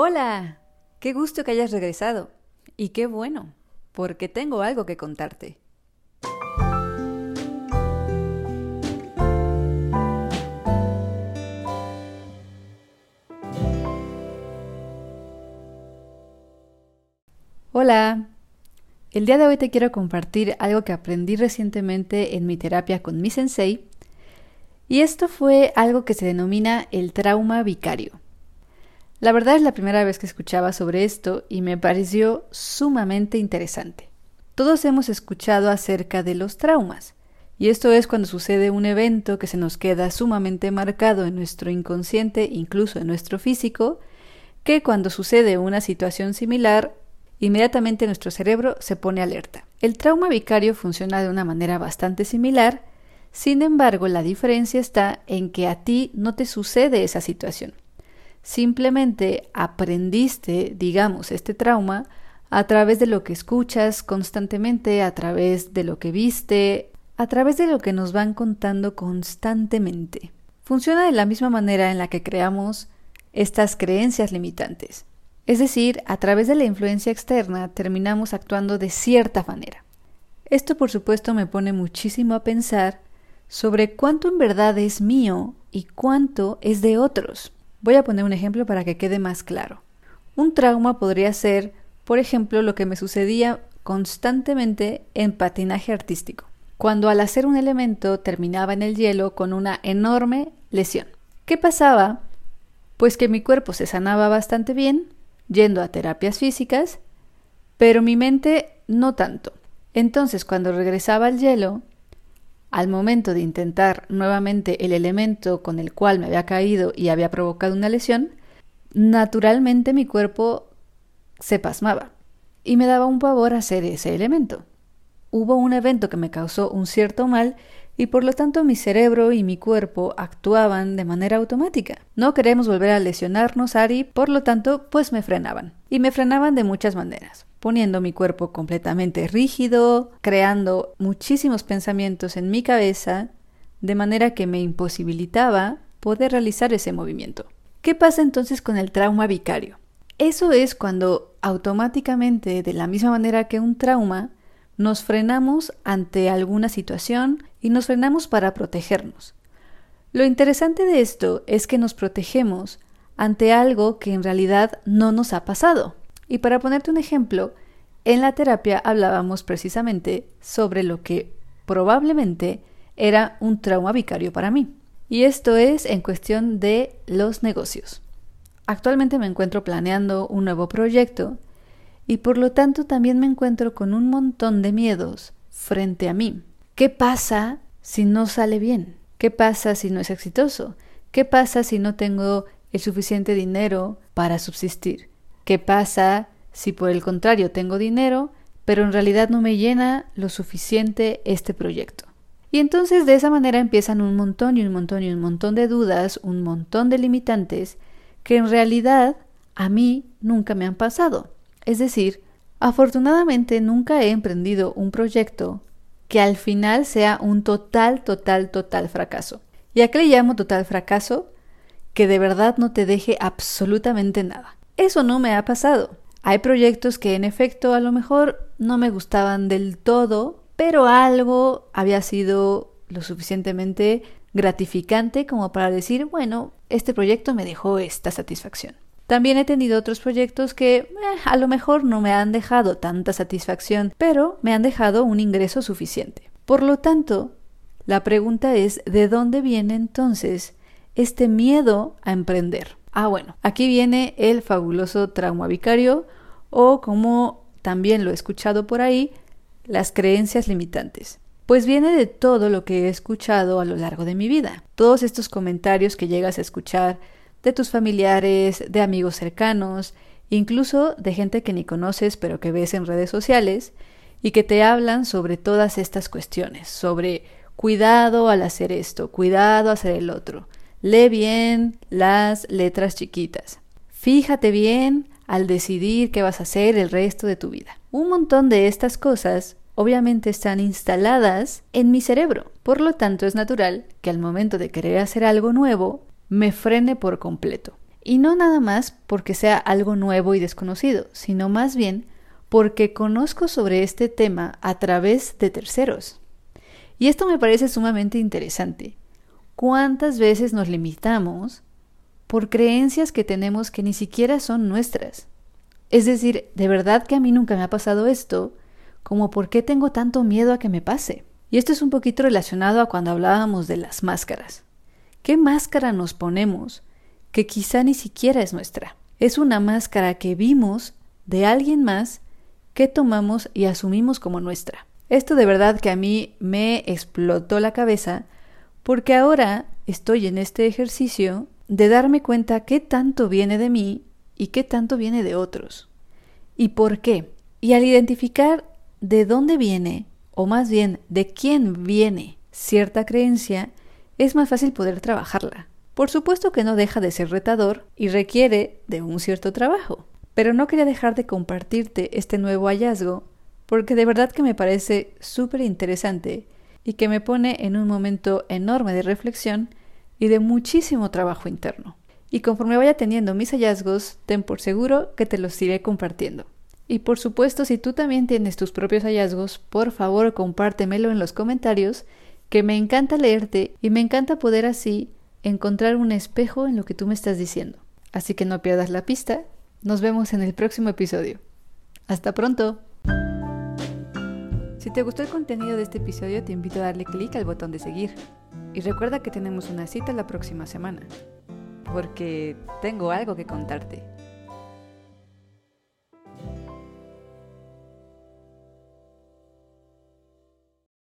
Hola, qué gusto que hayas regresado. Y qué bueno, porque tengo algo que contarte. Hola, el día de hoy te quiero compartir algo que aprendí recientemente en mi terapia con mi sensei, y esto fue algo que se denomina el trauma vicario. La verdad es la primera vez que escuchaba sobre esto y me pareció sumamente interesante. Todos hemos escuchado acerca de los traumas, y esto es cuando sucede un evento que se nos queda sumamente marcado en nuestro inconsciente, incluso en nuestro físico, que cuando sucede una situación similar inmediatamente nuestro cerebro se pone alerta. El trauma vicario funciona de una manera bastante similar, sin embargo la diferencia está en que a ti no te sucede esa situación. Simplemente aprendiste, digamos, este trauma a través de lo que escuchas constantemente, a través de lo que viste, a través de lo que nos van contando constantemente. Funciona de la misma manera en la que creamos estas creencias limitantes. Es decir, a través de la influencia externa terminamos actuando de cierta manera. Esto por supuesto me pone muchísimo a pensar sobre cuánto en verdad es mío y cuánto es de otros. Voy a poner un ejemplo para que quede más claro. Un trauma podría ser, por ejemplo, lo que me sucedía constantemente en patinaje artístico, cuando al hacer un elemento terminaba en el hielo con una enorme lesión. ¿Qué pasaba? Pues que mi cuerpo se sanaba bastante bien, yendo a terapias físicas, pero mi mente no tanto. Entonces, cuando regresaba al hielo, al momento de intentar nuevamente el elemento con el cual me había caído y había provocado una lesión, naturalmente mi cuerpo se pasmaba y me daba un pavor hacer ese elemento. Hubo un evento que me causó un cierto mal y por lo tanto mi cerebro y mi cuerpo actuaban de manera automática. No queremos volver a lesionarnos, Ari, por lo tanto, pues me frenaban. Y me frenaban de muchas maneras poniendo mi cuerpo completamente rígido, creando muchísimos pensamientos en mi cabeza, de manera que me imposibilitaba poder realizar ese movimiento. ¿Qué pasa entonces con el trauma vicario? Eso es cuando automáticamente, de la misma manera que un trauma, nos frenamos ante alguna situación y nos frenamos para protegernos. Lo interesante de esto es que nos protegemos ante algo que en realidad no nos ha pasado. Y para ponerte un ejemplo, en la terapia hablábamos precisamente sobre lo que probablemente era un trauma vicario para mí. Y esto es en cuestión de los negocios. Actualmente me encuentro planeando un nuevo proyecto y por lo tanto también me encuentro con un montón de miedos frente a mí. ¿Qué pasa si no sale bien? ¿Qué pasa si no es exitoso? ¿Qué pasa si no tengo el suficiente dinero para subsistir? ¿Qué pasa si por el contrario tengo dinero, pero en realidad no me llena lo suficiente este proyecto? Y entonces de esa manera empiezan un montón y un montón y un montón de dudas, un montón de limitantes que en realidad a mí nunca me han pasado. Es decir, afortunadamente nunca he emprendido un proyecto que al final sea un total, total, total fracaso. ¿Y a qué le llamo total fracaso? Que de verdad no te deje absolutamente nada. Eso no me ha pasado. Hay proyectos que en efecto a lo mejor no me gustaban del todo, pero algo había sido lo suficientemente gratificante como para decir, bueno, este proyecto me dejó esta satisfacción. También he tenido otros proyectos que eh, a lo mejor no me han dejado tanta satisfacción, pero me han dejado un ingreso suficiente. Por lo tanto, la pregunta es ¿de dónde viene entonces este miedo a emprender? Ah, bueno, aquí viene el fabuloso trauma vicario o como también lo he escuchado por ahí, las creencias limitantes. Pues viene de todo lo que he escuchado a lo largo de mi vida. Todos estos comentarios que llegas a escuchar de tus familiares, de amigos cercanos, incluso de gente que ni conoces pero que ves en redes sociales y que te hablan sobre todas estas cuestiones, sobre cuidado al hacer esto, cuidado al hacer el otro. Lee bien las letras chiquitas. Fíjate bien al decidir qué vas a hacer el resto de tu vida. Un montón de estas cosas obviamente están instaladas en mi cerebro. Por lo tanto, es natural que al momento de querer hacer algo nuevo, me frene por completo. Y no nada más porque sea algo nuevo y desconocido, sino más bien porque conozco sobre este tema a través de terceros. Y esto me parece sumamente interesante. ¿Cuántas veces nos limitamos por creencias que tenemos que ni siquiera son nuestras? Es decir, de verdad que a mí nunca me ha pasado esto, como por qué tengo tanto miedo a que me pase. Y esto es un poquito relacionado a cuando hablábamos de las máscaras. ¿Qué máscara nos ponemos que quizá ni siquiera es nuestra? Es una máscara que vimos de alguien más que tomamos y asumimos como nuestra. Esto de verdad que a mí me explotó la cabeza porque ahora estoy en este ejercicio de darme cuenta qué tanto viene de mí y qué tanto viene de otros. ¿Y por qué? Y al identificar de dónde viene, o más bien de quién viene cierta creencia, es más fácil poder trabajarla. Por supuesto que no deja de ser retador y requiere de un cierto trabajo. Pero no quería dejar de compartirte este nuevo hallazgo porque de verdad que me parece súper interesante y que me pone en un momento enorme de reflexión y de muchísimo trabajo interno. Y conforme vaya teniendo mis hallazgos, ten por seguro que te los iré compartiendo. Y por supuesto, si tú también tienes tus propios hallazgos, por favor compártemelo en los comentarios, que me encanta leerte y me encanta poder así encontrar un espejo en lo que tú me estás diciendo. Así que no pierdas la pista. Nos vemos en el próximo episodio. Hasta pronto. Si te gustó el contenido de este episodio, te invito a darle clic al botón de seguir. Y recuerda que tenemos una cita la próxima semana, porque tengo algo que contarte.